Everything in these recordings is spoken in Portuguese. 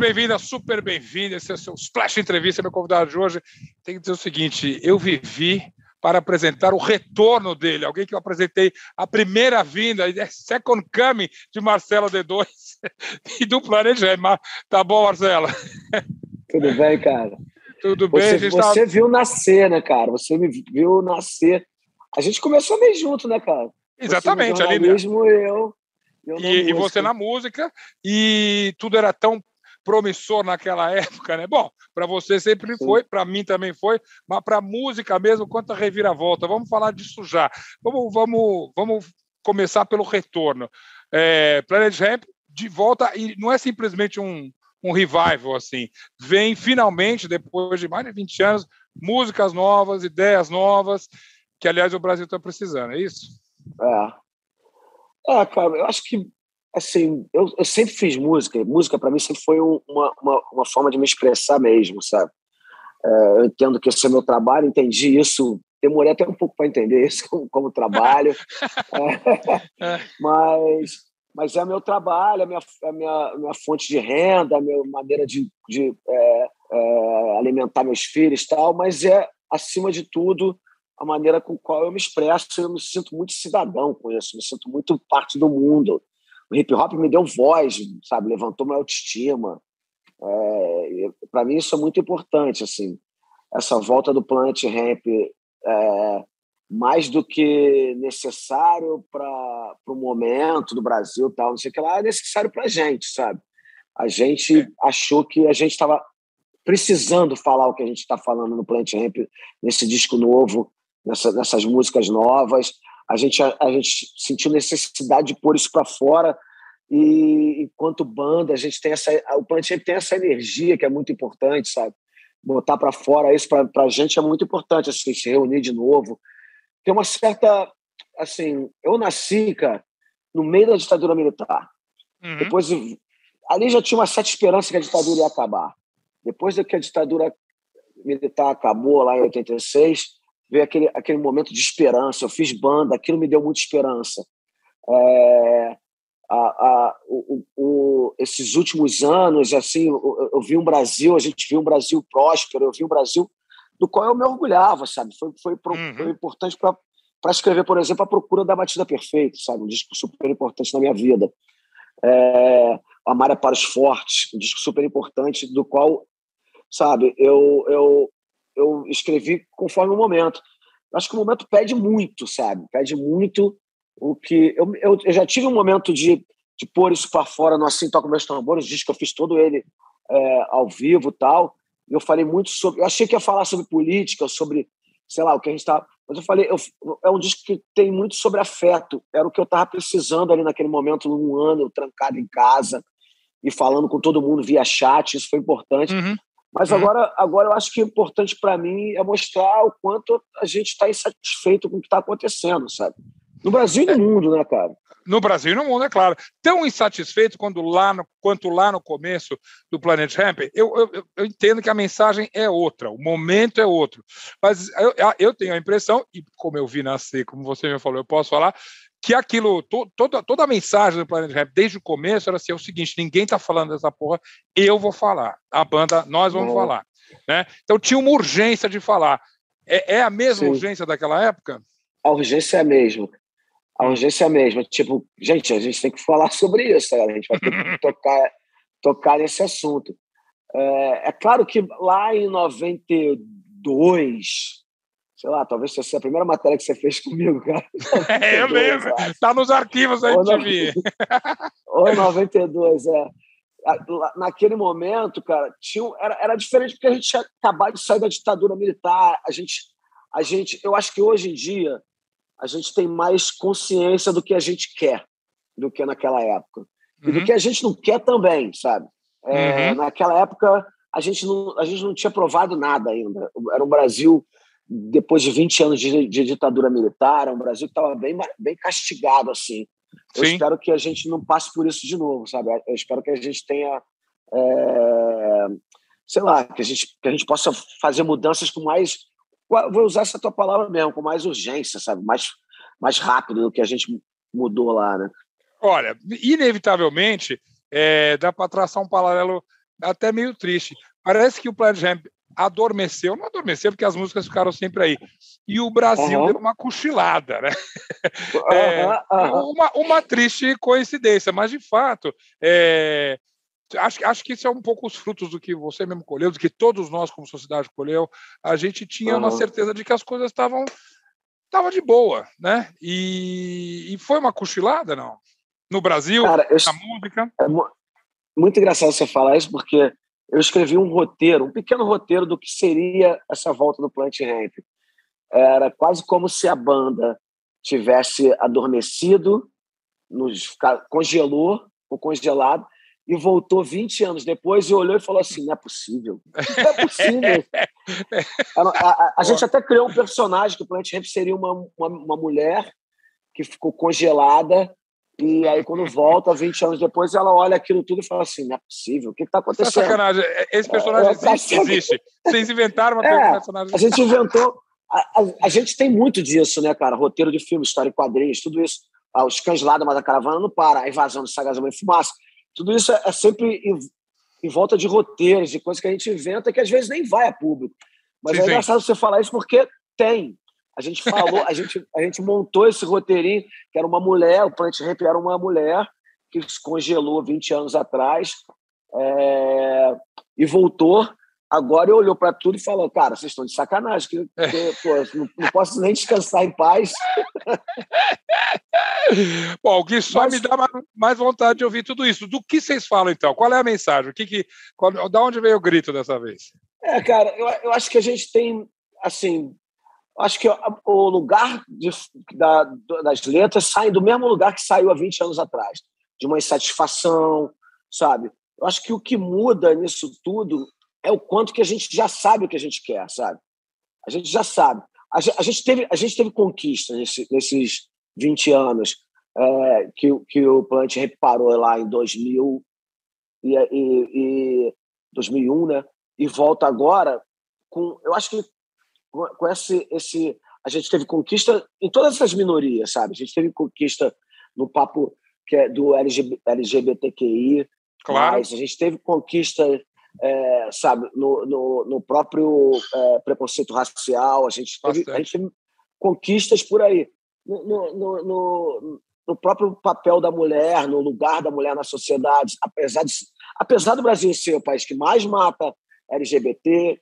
bem-vinda, super bem-vinda. Esse é o seu Splash Entrevista, meu convidado de hoje. Tem que dizer o seguinte: eu vivi para apresentar o retorno dele, alguém que eu apresentei a primeira vinda, é Second Coming de Marcelo D2 e do Planet Tá bom, Marcelo? Tudo bem, cara? Tudo bem. Você, você viu nascer, né, cara? Você me viu nascer. A gente começou meio junto, né, cara? Exatamente, ali mesmo eu. eu e, e você na música, e tudo era tão promissor naquela época, né? Bom, para você sempre foi, para mim também foi, mas para música mesmo, quanto a reviravolta. Vamos falar disso já. Vamos, vamos, vamos começar pelo retorno. É, Planet Ramp de volta e não é simplesmente um um revival assim. Vem finalmente, depois de mais de 20 anos, músicas novas, ideias novas, que aliás o Brasil está precisando, é isso? É. É, cara, eu acho que assim, eu, eu sempre fiz música, música para mim sempre foi um, uma, uma, uma, forma de me expressar mesmo, sabe? É, eu entendo que esse é meu trabalho, entendi isso, demorei até um pouco para entender isso como, como trabalho, é, mas mas é meu trabalho, é minha, é minha, minha fonte de renda, a minha maneira de, de é, é, alimentar meus filhos e tal, mas é, acima de tudo, a maneira com qual eu me expresso. Eu me sinto muito cidadão com isso, me sinto muito parte do mundo. O hip hop me deu voz, sabe, levantou minha autoestima. É, Para mim isso é muito importante, assim. Essa volta do Planet Ramp é, mais do que necessário para o momento do Brasil tal, não sei o que lá, é necessário para a gente, sabe? A gente é. achou que a gente estava precisando falar o que a gente está falando no Plant Ramp, nesse disco novo, nessa, nessas músicas novas. A gente, a, a gente sentiu necessidade de pôr isso para fora e enquanto banda a gente tem essa o Plant tem essa energia que é muito importante sabe botar para fora isso para a gente é muito importante assim, se reunir de novo tem uma certa. Assim, eu nasci, cara, no meio da ditadura militar. Uhum. Depois, ali já tinha uma certa esperança que a ditadura ia acabar. Depois que a ditadura militar acabou, lá em 86, veio aquele, aquele momento de esperança. Eu fiz banda, aquilo me deu muita esperança. É, a, a, o, o, esses últimos anos, assim, eu, eu, vi um Brasil, a gente viu um Brasil próspero, eu vi um Brasil do qual eu me orgulhava, sabe? Foi, foi, uhum. foi importante para escrever, por exemplo, A Procura da Batida Perfeita, sabe? Um disco super importante na minha vida. É, Amar é para os Fortes, um disco super importante, do qual, sabe, eu, eu, eu escrevi conforme o momento. Acho que o momento pede muito, sabe? Pede muito o que. Eu, eu, eu já tive um momento de, de pôr isso para fora no Assim Toca Meus Tambores, disco que eu fiz todo ele é, ao vivo tal eu falei muito sobre. Eu achei que ia falar sobre política, sobre, sei lá, o que a gente está. Mas eu falei, eu, é um disco que tem muito sobre afeto. Era o que eu estava precisando ali naquele momento, num ano, trancado em casa e falando com todo mundo via chat. Isso foi importante. Uhum. Mas uhum. agora, agora eu acho que o importante para mim é mostrar o quanto a gente está insatisfeito com o que está acontecendo, sabe? No Brasil e no é. mundo, né, cara? No Brasil e no mundo, é claro. Tão insatisfeito quando lá no, quanto lá no começo do Planet Ramp, eu, eu, eu, entendo que a mensagem é outra, o momento é outro. Mas eu, eu tenho a impressão, e como eu vi nascer, como você me falou, eu posso falar, que aquilo, to, toda, toda a mensagem do Planet Ramp, desde o começo, era assim: é o seguinte, ninguém tá falando dessa porra, eu vou falar. A banda, nós vamos falar. Né? Então tinha uma urgência de falar. É, é a mesma Sim. urgência daquela época? A urgência é a mesma a urgência é a mesma. Tipo, gente, a gente tem que falar sobre isso, a gente vai ter que tocar, tocar nesse assunto. É, é, claro que lá em 92, sei lá, talvez seja a primeira matéria que você fez comigo, cara. 92, é, eu lembro. Está nos arquivos aí de mim. Ou 92, é. Naquele momento, cara, tinha, era, era diferente porque a gente tinha acabado de sair da ditadura militar. A gente, a gente, eu acho que hoje em dia a gente tem mais consciência do que a gente quer do que naquela época. E uhum. do que a gente não quer também, sabe? É, uhum. Naquela época, a gente, não, a gente não tinha provado nada ainda. Era um Brasil, depois de 20 anos de, de ditadura militar, um Brasil que estava bem, bem castigado, assim. Eu Sim. espero que a gente não passe por isso de novo, sabe? Eu espero que a gente tenha... É, sei lá, que a, gente, que a gente possa fazer mudanças com mais vou usar essa tua palavra mesmo, com mais urgência, sabe? Mais, mais rápido do que a gente mudou lá, né? Olha, inevitavelmente, é, dá para traçar um paralelo até meio triste. Parece que o Planet Ramp adormeceu, não adormeceu porque as músicas ficaram sempre aí. E o Brasil uhum. deu uma cochilada, né? Uhum, é, uhum. Uma, uma triste coincidência, mas de fato, é, acho, acho que isso é um pouco os frutos do que você mesmo colheu, do que todos nós como sociedade colheu. A gente tinha uma certeza de que as coisas estavam tava de boa, né? E, e foi uma cochilada, não? No Brasil, Cara, eu, na música. É muito engraçado você falar isso, porque eu escrevi um roteiro, um pequeno roteiro do que seria essa volta do Plant Ramp. Era quase como se a banda tivesse adormecido, nos, congelou ou congelado, e voltou 20 anos depois e olhou e falou assim: não é possível. Não é possível. a, a, a, gente até criou um personagem que o Plant Ramp seria uma, uma, uma mulher que ficou congelada e aí, quando volta, 20 anos depois, ela olha aquilo tudo e fala assim: não é possível, o que está é acontecendo? É sacanagem. Esse personagem é, existe, existe. Vocês inventaram uma é, personagem. A gente inventou. A, a, a, gente tem muito disso, né, cara? Roteiro de filme, história em quadrinhos, tudo isso. Ah, os cães lá da Mata Caravana não para, a invasão do Sagazama em fumaça. Tudo isso é, é sempre em, em, volta de roteiros, de coisas que a gente inventa que às vezes nem vai a público. Mas sim, é engraçado sim. você falar isso porque tem. A gente falou, a gente, a gente montou esse roteirinho, que era uma mulher, o Plant Ramp era uma mulher que se congelou 20 anos atrás é, e voltou. Agora olhou para tudo e falou: Cara, vocês estão de sacanagem, que, que pô, não, não, posso nem descansar em paz. Bom, o que só Mas... me dá mais vontade de ouvir tudo isso. Do que vocês falam, então? Qual é a mensagem? O que que, qual, da onde veio o grito dessa vez? É, cara, eu, eu acho que a gente tem, assim, acho que o lugar de, da, das letras sai do mesmo lugar que saiu há 20 anos atrás, de uma insatisfação, sabe? Eu acho que o que muda nisso tudo é o quanto que a gente já sabe o que a gente quer, sabe? A gente já sabe. A gente, a gente teve, a gente teve conquista nesse, nesses 20 anos é, que, que o Plant reparou lá em 2000 e, e, e 2001, né? E volta agora com, eu acho que com esse, esse. A gente teve conquista em todas essas minorias, sabe? A gente teve conquista no papo que é do LGB, LGBTQI, claro. a gente teve conquista, é, sabe, no, no, no próprio é, preconceito racial, a gente, teve, a gente teve conquistas por aí. No, no, no, no, próprio papel da mulher, no lugar da mulher na sociedade, apesar, de, apesar do Brasil ser o país que mais mata LGBT,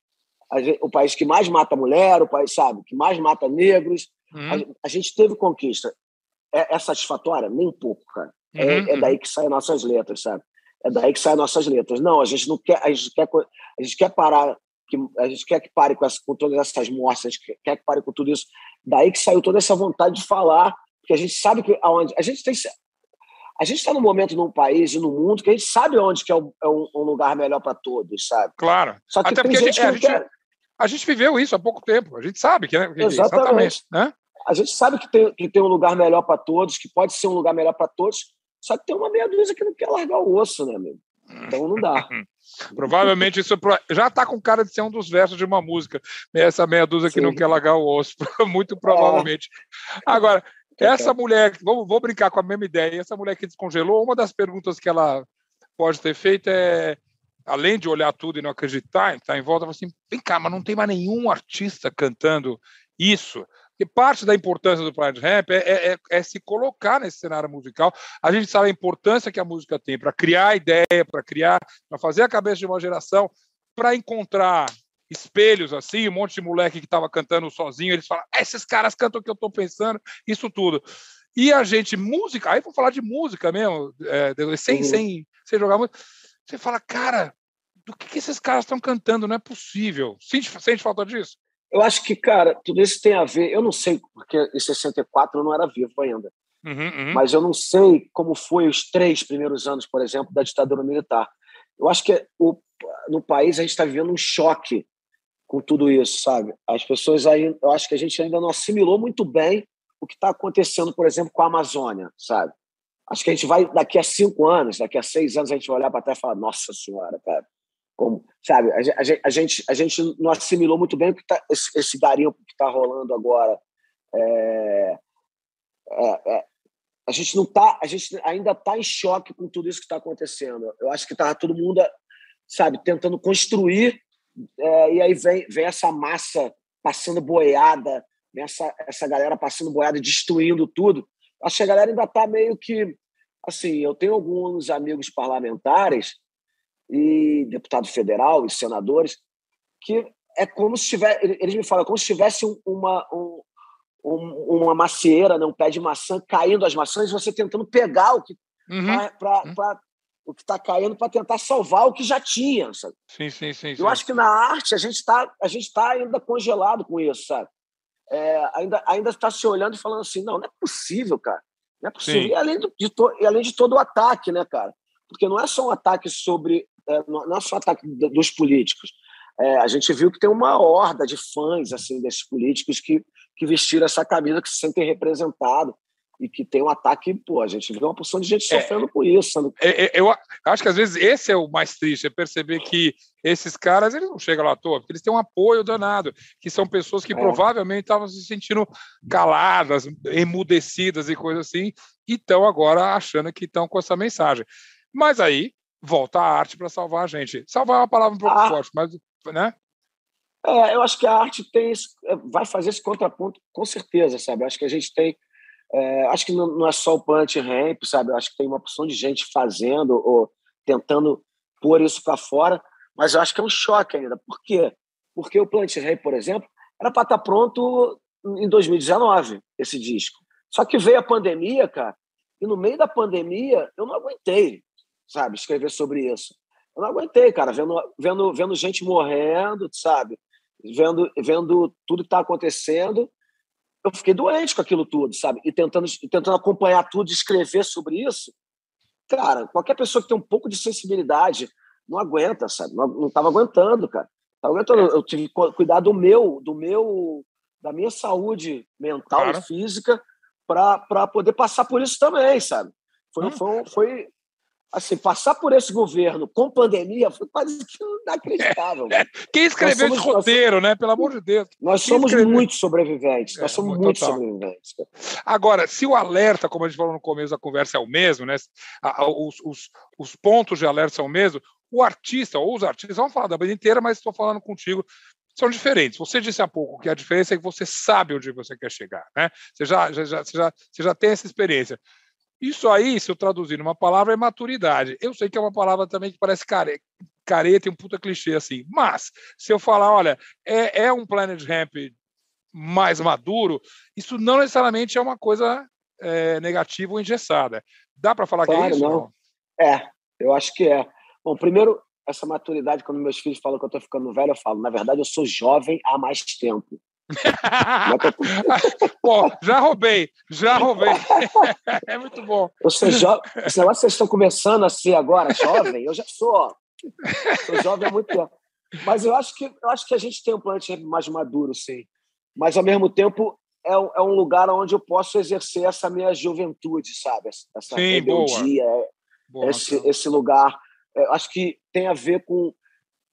gente, o país que mais mata mulher, o país, sabe, que mais mata negros. Uhum. A, a, gente teve conquista. É, é, satisfatória? Nem um pouco, cara. É, uhum. É, é, daí que saem nossas letras, sabe? É daí que saem nossas letras. Não, a gente não quer, a gente quer, a gente quer parar, que, a gente quer que pare com, essa, com todas essas a gente quer, quer que pare com tudo isso. Daí que saiu toda essa vontade de falar, porque a gente sabe que aonde a gente tem a gente está num momento num país e no mundo que a gente sabe onde que é um, é um lugar melhor para todos, sabe? Claro. Só que Até tem gente, gente, a gente, a gente viveu isso há pouco tempo, a gente sabe que, né? Exatamente. exatamente né? A gente sabe que tem, que tem um lugar melhor para todos, que pode ser um lugar melhor para todos, só que tem uma meia dúzia que não quer largar o osso, né, amigo? Então não dá. Provavelmente isso já está com cara de ser um dos versos de uma música. Né? Essa meia dúzia Sim. que não quer largar o osso, muito provavelmente. É. Agora, essa mulher, vou, vou brincar com a mesma ideia, essa mulher que descongelou, uma das perguntas que ela pode ter feito é além de olhar tudo e não acreditar, está em volta, assim, vem cá, mas não tem mais nenhum artista cantando isso. Porque parte da importância do Planet Ramp é, é, é, é, se colocar nesse cenário musical. A gente sabe a importância que a música tem para criar ideia, para criar, para fazer a cabeça de uma geração, para encontrar espelhos assim, um monte de moleque que estava cantando sozinho, eles falam, esses caras cantam o que eu estou pensando, isso tudo. E a gente, música, aí vou falar de música mesmo, é, sem, uhum. sem, sem jogar música. Você fala, cara, do que, que esses caras estão cantando, não é possível. Sente, sente falta disso? Eu acho que, cara, tudo isso tem a ver. Eu não sei, porque em 64 eu não era vivo ainda. Uhum, uhum. Mas eu não sei como foi os três primeiros anos, por exemplo, da ditadura militar. Eu acho que o, no país a gente está vivendo um choque com tudo isso, sabe? As pessoas aí, eu acho que a gente ainda não assimilou muito bem o que está acontecendo, por exemplo, com a Amazônia, sabe? Acho que a gente vai, daqui a cinco anos, daqui a seis anos, a gente vai olhar para trás e falar: Nossa Senhora, cara, como, sabe, a, a, a, gente, a gente não assimilou muito bem o que tá, esse, esse que está rolando agora. É, é, é, a gente não tá, a gente ainda está em choque com tudo isso que está acontecendo. Eu acho que tá todo mundo sabe, tentando construir, é, e aí vem, vem essa massa passando boiada, vem essa, essa galera passando boiada, destruindo tudo. Acho que a galera ainda está meio que. Assim, eu tenho alguns amigos parlamentares e deputado federal e senadores que é como se tivesse. Eles me falam, como se tivesse uma, um, uma macieira, né, um pé de maçã caindo as maçãs, e você tentando pegar o que uhum. para uhum. o que está caindo para tentar salvar o que já tinha. Sabe? Sim, sim, sim. Eu sim. acho que na arte a gente está a gente tá ainda congelado com isso, sabe? É, ainda ainda está se olhando e falando assim, não, não é possível, cara. Não é possível. E além, do, de to, e além de todo o ataque, né, cara? Porque não é só um ataque sobre. É, não é só ataque dos políticos. É, a gente viu que tem uma horda de fãs assim desses políticos que, que vestiram essa camisa, que se sentem representados e que tem um ataque, pô, a gente vê uma porção de gente é, sofrendo é, por isso. Sendo... É, é, eu acho que às vezes esse é o mais triste, é perceber que esses caras eles não chegam lá à toa, porque eles têm um apoio danado, que são pessoas que é. provavelmente estavam se sentindo caladas, emudecidas e coisas assim, e estão agora achando que estão com essa mensagem. Mas aí volta a arte para salvar a gente. Salvar é uma palavra um pouco ah. forte, mas né? É, eu acho que a arte tem é, vai fazer esse contraponto com certeza, sabe? Eu acho que a gente tem, é, acho que não, é só o Plant Ramp, sabe? Eu acho que tem uma porção de gente fazendo ou tentando pôr isso para fora, mas eu acho que é um choque ainda. Por quê? Porque o Plant Ramp, por exemplo, era para estar tá pronto em 2019 esse disco. Só que veio a pandemia, cara, e no meio da pandemia eu não aguentei, sabe, escrever sobre isso. Eu não aguentei, cara, vendo, vendo, vendo gente morrendo, sabe? Vendo, vendo tudo que está acontecendo. Eu fiquei doente com aquilo tudo, sabe? E tentando, tentando acompanhar tudo, escrever sobre isso. Cara, qualquer pessoa que tem um pouco de sensibilidade não aguenta, sabe? Não estava aguentando, cara. Tava aguentando. Eu tive que cuidar do meu, do meu, da minha saúde mental claro. e física para poder passar por isso também, sabe? Foi, hum. foi, foi, assim, passar por esse governo com pandemia foi quase que inacreditável. É, quem escreveu esse roteiro, né? Pelo amor de Deus. Nós Quem somos escreveu? muito sobreviventes. Nós é, somos muito total. sobreviventes. Agora, se o alerta, como a gente falou no começo da conversa, é o mesmo, né? Os, os, os pontos de alerta são o mesmo, o artista, ou os artistas, vamos falar da banda inteira, mas estou falando contigo, são diferentes. Você disse há pouco que a diferença é que você sabe onde você quer chegar, né? Você já, já, já, você já, você já tem essa experiência. Isso aí, se eu traduzir numa palavra, é maturidade. Eu sei que é uma palavra também que parece care... careta e um puta clichê assim. Mas, se eu falar, olha, é, é um Planet Ramp mais maduro, isso não necessariamente é uma coisa é, negativa ou engessada. Dá para falar claro, que é isso? Não. É, eu acho que é. Bom, primeiro, essa maturidade, quando meus filhos falam que eu estou ficando velho, eu falo, na verdade, eu sou jovem há mais tempo. Pô, já roubei, já roubei. é muito bom. Eu sou jovem. Esse negócio vocês estão começando a ser agora jovem, eu já sou. Sou jovem há muito tempo. Mas eu acho que, eu acho que a gente tem um plano mais maduro, sim. Mas, ao mesmo tempo, é, é um lugar onde eu posso exercer essa minha juventude, sabe? Essa sim, rebeldia, boa. É, boa, esse, esse lugar. Eu é, acho que tem a ver com.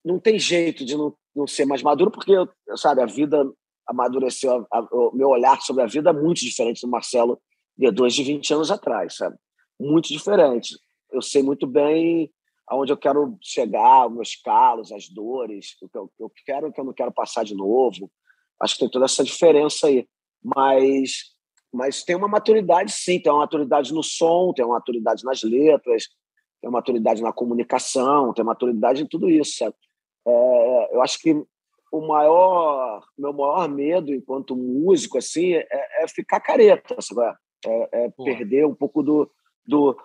Não tem jeito de não, não ser mais maduro, porque, sabe, a vida amadureceu a, a, o meu olhar sobre a vida muito diferente do Marcelo de dois de 20 anos atrás, sabe? Muito diferente. Eu sei muito bem aonde eu quero chegar, os meus calos, as dores, o que eu, eu quero o que eu não quero passar de novo. Acho que tem toda essa diferença aí. Mas, mas tem uma maturidade, sim. Tem uma maturidade no som, tem uma maturidade nas letras, tem uma maturidade na comunicação, tem maturidade em tudo isso, sabe? É, eu acho que o maior, meu maior medo enquanto músico assim é, é ficar careta, sabe? É, é perder um pouco do, do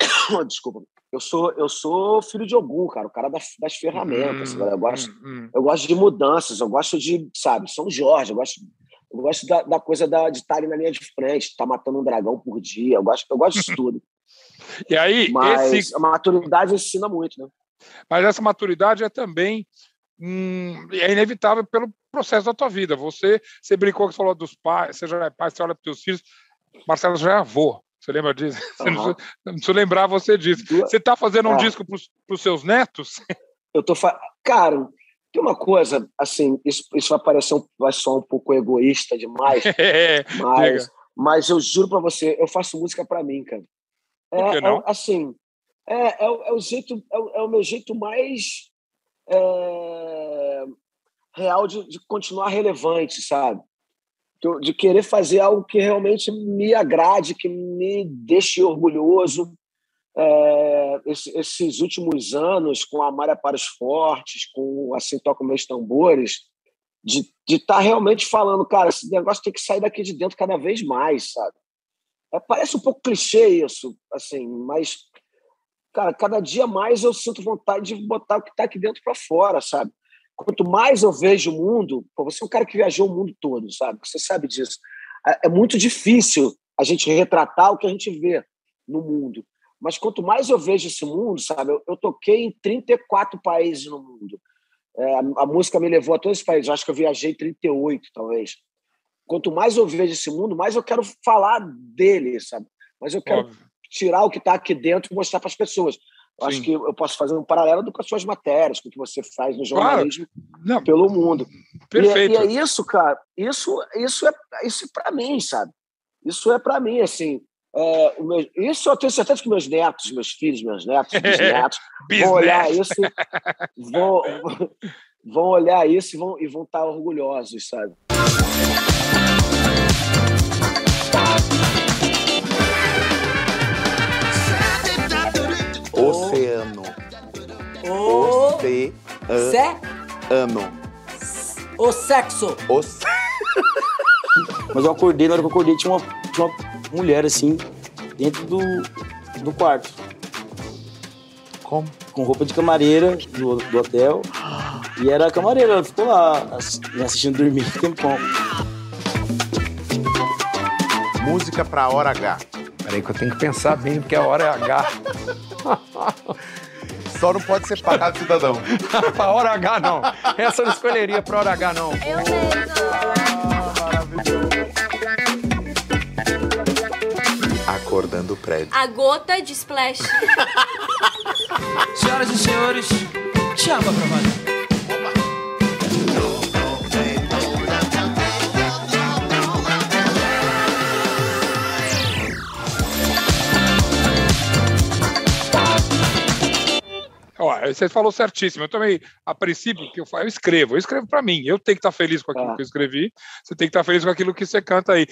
desculpa. Eu sou eu sou filho de algum, cara, o cara das, das ferramentas. Hum, eu gosto hum, hum. eu gosto de mudanças, eu gosto de, sabe, São Jorge, eu gosto eu gosto da, da coisa da, de estar ali na linha de frente, estar tá matando um dragão por dia. Eu gosto, eu gosto disso tudo. e aí, Mas esse... a maturidade ensina muito, né? Mas essa maturidade é também hum, é inevitável pelo processo da tua vida. Você, você brincou que falou dos pais, você já é pai, você olha para os teus filhos. Marcelo já é avô. Você lembra disso? Uhum. Não, não preciso lembrar você disso. Você está fazendo um é. disco para os seus netos? Eu tô fa... Cara, tem uma coisa, assim, isso, isso vai parecer um, vai soar um pouco egoísta demais, é, mas, mas eu juro para você, eu faço música para mim, cara. É, é, assim, É, é, é, o jeito, é, o, é o meu jeito mais é, real de, de, continuar relevante, sabe? De, de, querer fazer algo que realmente me agrade, que me deixe orgulhoso. É, esse, esses últimos anos, com a Mária para os Fortes, com Assim Toca Meus Tambores, de estar tá realmente falando, cara, esse negócio tem que sair daqui de dentro cada vez mais, sabe? É, parece um pouco clichê isso, assim, mas, cara, cada dia mais eu sinto vontade de botar o que está aqui dentro para fora, sabe? Quanto mais eu vejo o mundo, pô, você é um cara que viajou o mundo todo, sabe? Você sabe disso. É, é muito difícil a gente retratar o que a gente vê no mundo. Mas quanto mais eu vejo esse mundo, sabe? Eu, toquei em 34 países no mundo. É, a, a, música me levou a todos os países. Eu acho que eu viajei 38, talvez quanto mais eu vejo esse mundo, mais eu quero falar dele, sabe? Mas eu quero Óbvio. Tirar o que está aqui dentro e mostrar para as pessoas. Eu acho que eu posso fazer um paralelo com as suas matérias, com o que você faz no jornalismo claro. pelo mundo. Perfeito. E, e, é isso, cara. Isso, isso é isso para mim, sabe? Isso é para mim, assim. É, meu, isso eu tenho certeza que meus netos, meus filhos, meus netos, bisnetos, vão olhar isso, vão, vão olhar isso e vão, e vão estar orgulhosos, sabe? Oceano. O... Oceano. O sexo. O... Mas eu acordei, na hora que eu acordei, tinha uma, tinha uma mulher assim, dentro do, do quarto. Como? Com roupa de camareira do, do hotel. E era a camareira, ela ficou lá me assistindo dormir um tempão. Música pra hora H. Peraí que eu tenho que pensar bem, porque a hora é H. Só não pode ser pagado cidadão. pra hora H, não. Essa eu não escolheria pra hora H, não. Eu mesmo. Acordando o prédio. A gota de splash. Senhoras e senhores, chama pra valer. Você falou certíssimo. Eu também, a princípio, que eu, eu escrevo, eu escrevo para mim. Eu tenho que estar feliz com aquilo ah. que eu escrevi, você tem que estar feliz com aquilo que você canta aí.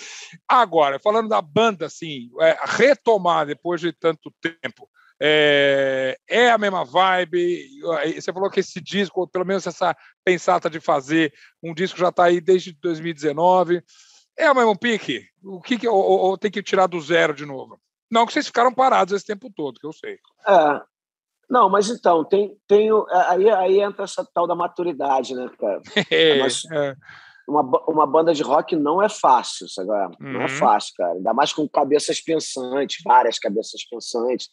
Agora, falando da banda, assim, é, retomar depois de tanto tempo. É, é, a mesma vibe. Você falou que esse disco, pelo menos essa pensata de fazer um disco já está aí desde 2019. É o mesmo pique? O que, que ou, ou, tem que tirar do zero de novo? Não que vocês ficaram parados esse tempo todo, que eu sei. É, não, mas então, tem, tem, aí, aí entra essa tal da maturidade, né, cara? É, mas, é. uma, uma banda de rock não é fácil, sabe? Uhum. Não é uhum. fácil, cara. Ainda mais com cabeças pensantes, várias cabeças pensantes.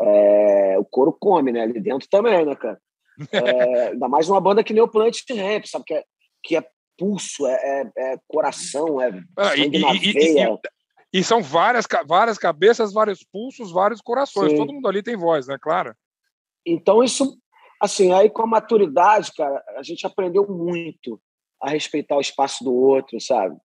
É, o couro come, né? Ali dentro também, né, cara? É, ainda mais uma banda que nem o Planet Ramp, sabe? Que é, que é pulso, é, é, é coração, é ah, e, na e, veia. E, e, são várias, várias cabeças, vários pulsos, vários corações. Sim. Todo mundo ali tem voz, né? Claro. Então, isso, assim, aí com a maturidade, cara, a gente aprendeu muito a respeitar o espaço do outro, sabe?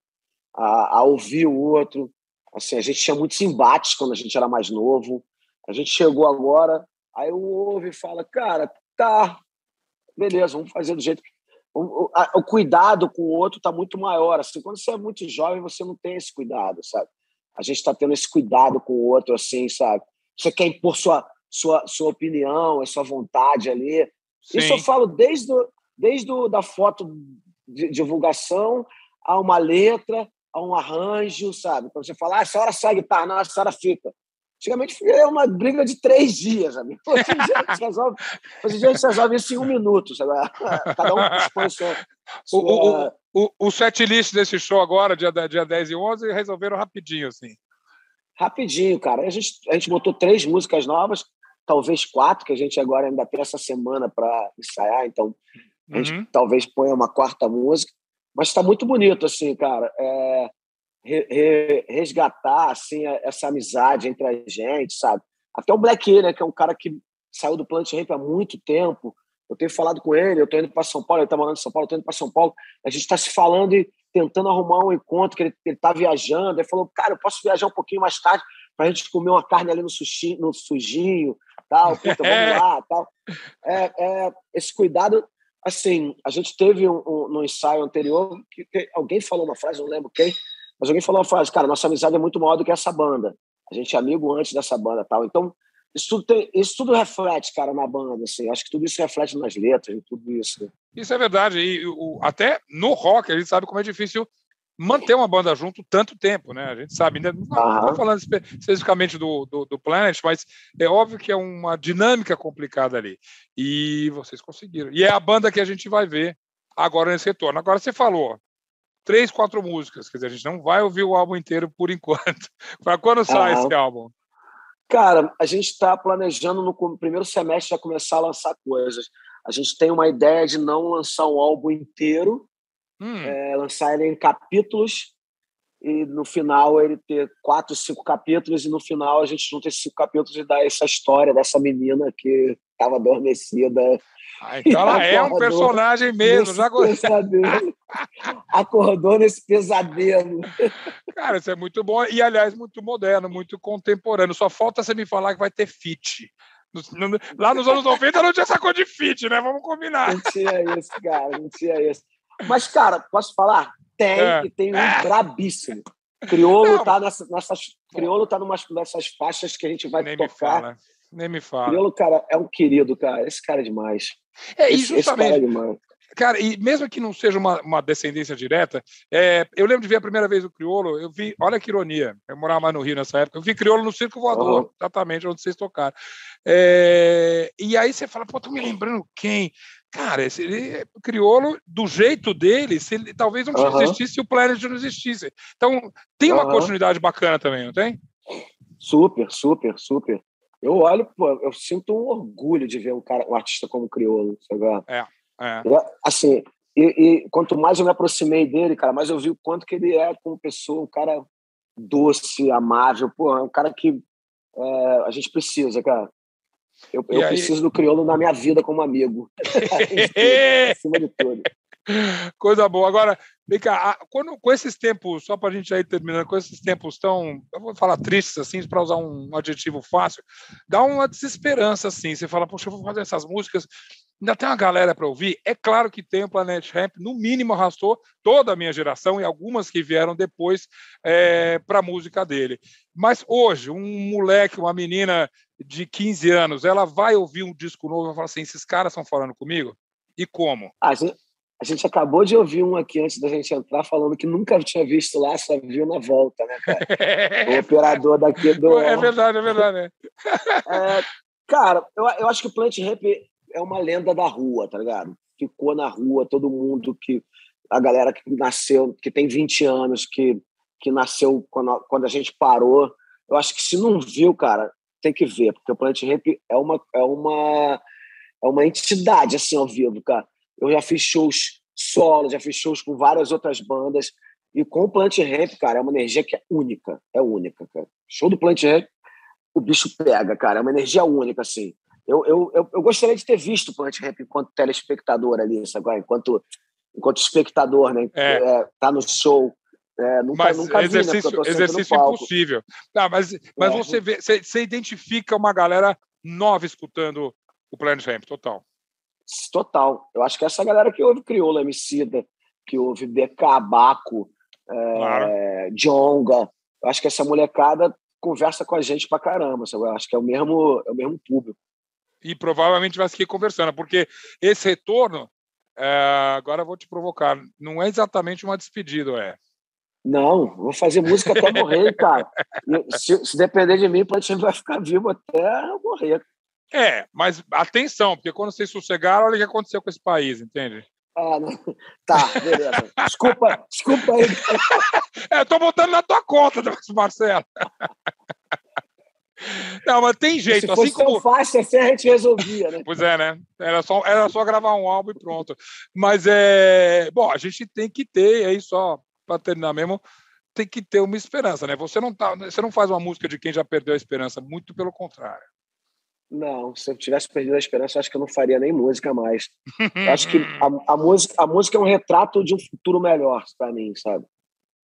A, a ouvir o outro. Assim, a gente tinha muitos embates quando a gente era mais novo. A gente chegou agora, aí o ouve e fala, cara, tá, beleza, vamos fazer do jeito que. O cuidado com o outro está muito maior. Assim, quando você é muito jovem, você não tem esse cuidado, sabe? A gente está tendo esse cuidado com o outro, assim, sabe? Você quer impor sua, sua, sua opinião, a sua vontade ali. Sim. Isso eu falo desde, desde do, da foto de divulgação a uma letra, a um arranjo, sabe? Quando você fala, ah, essa hora sai a guitarra, não, essa hora fica. Antigamente é uma briga de três dias, amigo. Hoje em dia a gente resolve, hoje em dia a gente resolve isso em um minuto, sabe? Cada um expõe sua, sua... O, o, o, o set list desse show agora, dia, dia 10 e 11, resolveram rapidinho, assim. Rapidinho, cara. A gente, a gente botou três músicas novas, talvez quatro, que a gente agora ainda tem essa semana para ensaiar, então a gente uhum. talvez ponha uma quarta música. Mas está muito bonito, assim, cara. É, re, re, resgatar assim, essa amizade entre a gente, sabe? Até o Black E, né, que é um cara que saiu do Planet Ramp há muito tempo. Eu tenho falado com ele, eu estou indo para São Paulo, ele está morando em São Paulo, eu estou indo para São Paulo. A gente está se falando e tentando arrumar um encontro, que ele está viajando. Ele falou, cara, eu posso viajar um pouquinho mais tarde para a gente comer uma carne ali no sushi, no sujinho, tal, puta, vamos lá, tal. É, é, esse cuidado, assim, a gente teve um, um, no ensaio anterior que, que alguém falou uma frase, não lembro quem, mas alguém falou uma frase, cara, nossa amizade é muito maior do que essa banda. A gente é amigo antes dessa banda tal. Então, isso tudo, tem, isso tudo reflete, cara, na banda, assim. Acho que tudo isso reflete nas letras e tudo isso. Isso é verdade. E o, até no rock, a gente sabe como é difícil manter uma banda junto tanto tempo, né? A gente sabe, né? não estou falando espe especificamente do, do, do, Planet, mas é óbvio que é uma dinâmica complicada ali. E vocês conseguiram. E é a banda que a gente vai ver agora nesse retorno. Agora você falou três, quatro músicas, quer dizer, a gente não vai ouvir o álbum inteiro por enquanto. Para quando sai esse álbum? Cara, a gente está planejando no primeiro semestre já começar a lançar coisas. A gente tem uma ideia de não lançar um álbum inteiro, hum. é, lançar ele em capítulos e no final ele ter quatro, cinco capítulos e no final a gente junta esses cinco capítulos e dá essa história dessa menina que estava adormecida. Ah, então ela é um personagem mesmo, já pesadelo. Acordou nesse pesadelo. Cara, isso é muito bom e, aliás, muito moderno, muito contemporâneo. Só falta você me falar que vai ter fit. Lá nos anos 90 não tinha essa coisa de fit, né? Vamos combinar. Não tinha isso, cara, não tinha isso. Mas, cara, posso falar? Tem, é. e tem um brabíssimo. Criolo tá, nessa, nessas, Criolo tá numa dessas faixas que a gente vai Nem tocar. Me fala. Nem me fala. Criolo, cara, é um querido, cara. Esse cara é demais. É, e justamente. Esse cara é demais. Cara, e mesmo que não seja uma, uma descendência direta, é, eu lembro de ver a primeira vez o Criolo, eu vi, olha que ironia, eu morava mais no Rio nessa época, eu vi Criolo no Circo Voador, uhum. exatamente onde vocês tocaram. É, e aí você fala, pô, tô me lembrando quem? Cara, esse, ele, crioulo, do jeito dele, se ele, talvez não uhum. existisse se o Planet não existisse. Então, tem uma uhum. continuidade bacana também, não tem? Super, super, super. Eu olho, pô, eu sinto um orgulho de ver um cara, um artista como Criolo, sabe? É, é. Assim, e, e, quanto mais eu me aproximei dele, cara, mais eu vi o quanto que ele é como pessoa, um cara doce, amável, pô, é um cara que é, a gente precisa, cara. Eu, eu preciso do crioulo na minha vida como amigo. Acima de tudo. Coisa boa. Agora, vem cá, quando, com esses tempos, só para a gente aí terminando, com esses tempos tão, eu vou falar tristes, assim, para usar um adjetivo fácil, dá uma desesperança, assim. Você fala, poxa, eu vou fazer essas músicas, ainda tem uma galera para ouvir. É claro que tem o Planet Ramp, no mínimo arrastou toda a minha geração e algumas que vieram depois é, para a música dele. Mas hoje, um moleque, uma menina de 15 anos, ela vai ouvir um disco novo e falar assim: esses caras estão falando comigo? E como? A gente, a gente acabou de ouvir um aqui antes da gente entrar falando que nunca tinha visto lá, só viu na volta, né, cara? o operador daqui do. É verdade, é verdade. É. é, cara, eu, eu acho que o Plant Rap é uma lenda da rua, tá ligado? Ficou na rua, todo mundo que. A galera que nasceu, que tem 20 anos, que, que nasceu quando, quando a gente parou. Eu acho que se não viu, cara, tem que ver, porque o Planet Ramp é uma, é uma, é uma entidade assim ao vivo, cara. Eu já fiz shows solo, já fiz shows com várias outras bandas, e com o Planet Ramp, cara, é uma energia que é única, é única, cara. Show do Planet Ramp, o bicho pega, cara, é uma energia única, assim. Eu, eu, eu, eu gostaria de ter visto o Planet Ramp enquanto telespectador ali, sabe? enquanto, enquanto espectador, né? É. É, tá no show, é, nunca, mas nunca exercício, vi, né, exercício impossível. Tá, mas mas é. você, vê, você, você, identifica uma galera nova escutando o Planet Ramp, total. Total. Eu acho que essa galera que ouve Crioula, Emicida, que ouve BK, Baco, é, claro. Jonga, eu acho que essa molecada conversa com a gente pra caramba, sabe? Eu acho que é o mesmo, é o mesmo público. E provavelmente vai seguir conversando, porque esse retorno, é, agora vou te provocar, não é exatamente uma despedida, é? Não, vou fazer música até morrer, cara. Se, se, depender de mim, o Platinho vai ficar vivo até eu morrer. É, mas atenção, porque quando vocês sossegaram, olha o que aconteceu com esse país, entende? Ah, não. Tá, beleza. Desculpa, desculpa aí. É, eu tô botando na tua conta, Marcelo. Não, mas tem jeito. Se fosse assim como... tão fácil assim, a gente resolvia, né? Pois é, né? Era só, era só gravar um álbum e pronto. Mas é. Bom, a gente tem que ter aí só para terminar mesmo, tem que ter uma esperança, né? Você não tá, você não faz uma música de quem já perdeu a esperança, muito pelo contrário. Não, se eu tivesse perdido a esperança, acho que eu não faria nem música mais. acho que a, a, música, a música é um retrato de um futuro melhor para mim, sabe?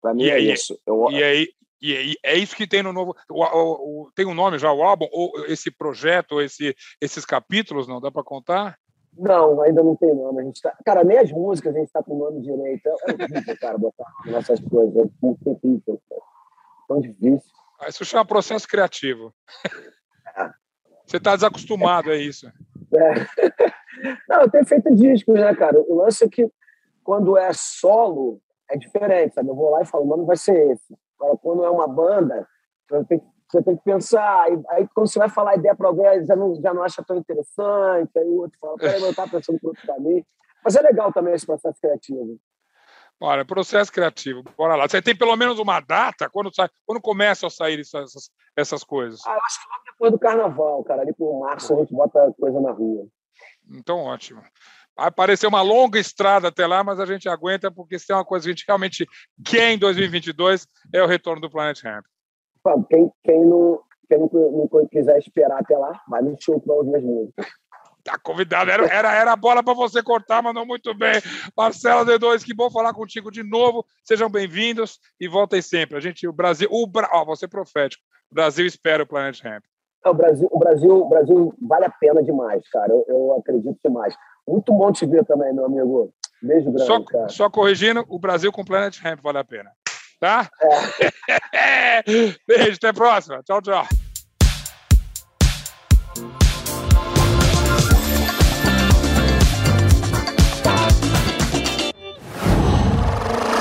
Para mim e é aí, isso. Eu, e aí, E, é isso que tem no novo. o- o- o- tem um nome já, o álbum, ou esse projeto, ou esse, esses capítulos, não dá para contar? Não, ainda não tem nome. A gente tá... Cara, nem as músicas a gente tá com nome direito. É horrível, cara, botar nome nessas coisas. É muito difícil, cara. Tão difícil. Ah, Isso chama processo criativo. É. Você está desacostumado, é isso. É. Não, eu tenho feito discos, né, cara? O lance é que quando é solo, é diferente, sabe? Eu vou lá e falo, mano, vai ser esse. Agora, quando é uma banda, você tem, que- você tem que pensar. Aí, aí quando você vai falar a ideia para alguém, já não, já não acha tão interessante. Aí o outro fala, peraí, mas eu tava pensando por outro caminho. Mas é legal também esse processo criativo. Olha, processo criativo. Bora lá. Você tem pelo menos uma data quando, sai, quando começam a sair essas, essas, coisas? Ah, eu acho que logo depois do carnaval, cara. Ali por março a gente bota coisa na rua. Então, ótimo. Vai parecer uma longa estrada até lá, mas a gente aguenta, porque se tem uma coisa que a gente realmente quer em 2022 é o retorno do Planet Ramp. Quem, quem, não, quem não, não quiser esperar até lá, vai no show pra ouvir as músicas. Tá convidado. Era, era, era a bola para você cortar, mandou muito bem. Marcelo D2, que bom falar contigo de novo. Sejam bem-vindos e voltem sempre. A gente, o Brasil, o Bra... Ó, você profético. O Brasil espera o Planet Ramp. É, O Brasil, o Brasil, o Brasil vale a pena demais, cara. Eu, eu acredito demais. Muito bom te ver também, meu amigo. Beijo grande, Só, cara. só corrigindo, o Brasil com Planet Ramp vale a pena. Tá? Beijo, até a próxima. Tchau, tchau.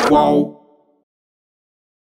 Qual?